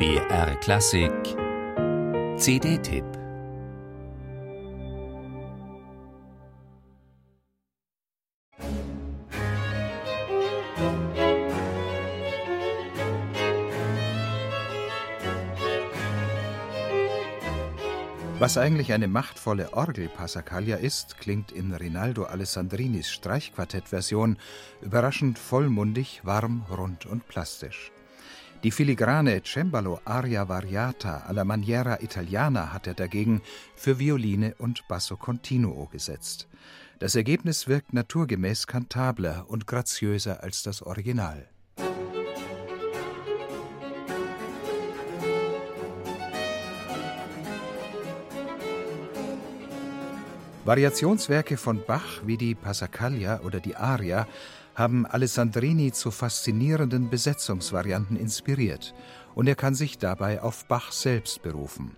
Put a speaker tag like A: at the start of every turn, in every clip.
A: BR Klassik CD-Tipp
B: Was eigentlich eine machtvolle Orgelpassacaglia ist, klingt in Rinaldo Alessandrinis Streichquartettversion überraschend vollmundig, warm, rund und plastisch. Die filigrane Cembalo Aria Variata alla Maniera Italiana hat er dagegen für Violine und Basso Continuo gesetzt. Das Ergebnis wirkt naturgemäß kantabler und graziöser als das Original. Variationswerke von Bach wie die Passacaglia oder die Aria haben Alessandrini zu faszinierenden Besetzungsvarianten inspiriert, und er kann sich dabei auf Bach selbst berufen.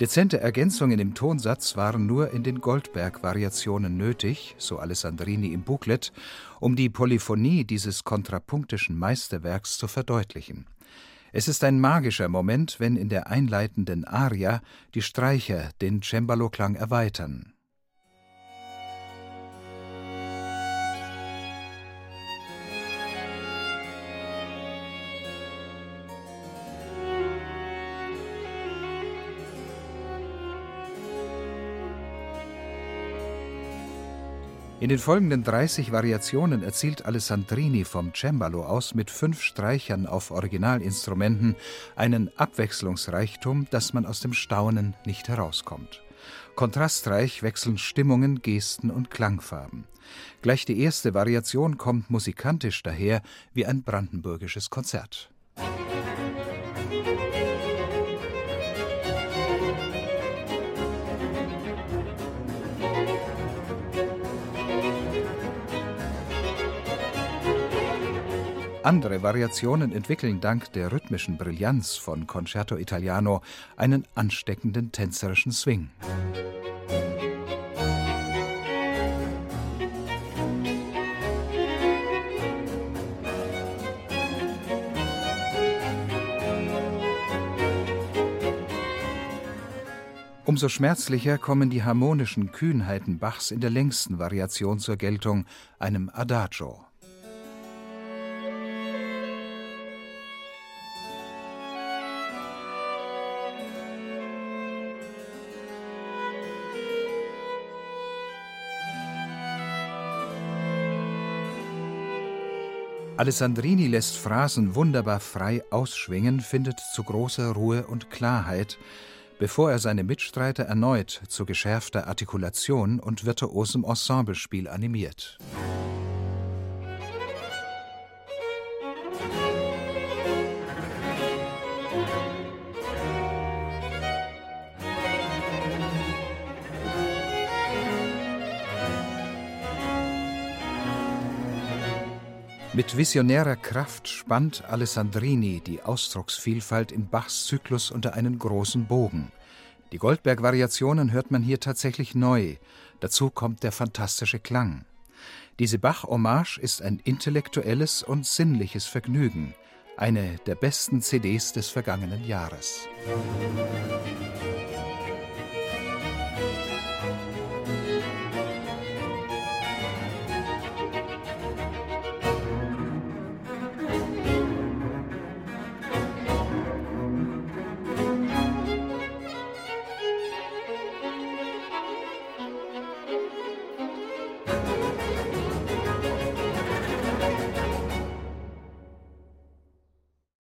B: Dezente Ergänzungen im Tonsatz waren nur in den Goldberg-Variationen nötig, so Alessandrini im Booklet, um die Polyphonie dieses kontrapunktischen Meisterwerks zu verdeutlichen. Es ist ein magischer Moment, wenn in der einleitenden Aria die Streicher den Cembalo-Klang erweitern. In den folgenden 30 Variationen erzielt Alessandrini vom Cembalo aus mit fünf Streichern auf Originalinstrumenten einen Abwechslungsreichtum, dass man aus dem Staunen nicht herauskommt. Kontrastreich wechseln Stimmungen, Gesten und Klangfarben. Gleich die erste Variation kommt musikantisch daher wie ein brandenburgisches Konzert. Andere Variationen entwickeln dank der rhythmischen Brillanz von Concerto Italiano einen ansteckenden tänzerischen Swing. Umso schmerzlicher kommen die harmonischen Kühnheiten Bachs in der längsten Variation zur Geltung, einem Adagio. Alessandrini lässt Phrasen wunderbar frei ausschwingen, findet zu großer Ruhe und Klarheit, bevor er seine Mitstreiter erneut zu geschärfter Artikulation und virtuosem Ensemblespiel animiert. Mit visionärer Kraft spannt Alessandrini die Ausdrucksvielfalt in Bachs Zyklus unter einen großen Bogen. Die Goldberg-Variationen hört man hier tatsächlich neu. Dazu kommt der fantastische Klang. Diese Bach-Hommage ist ein intellektuelles und sinnliches Vergnügen. Eine der besten CDs des vergangenen Jahres. Musik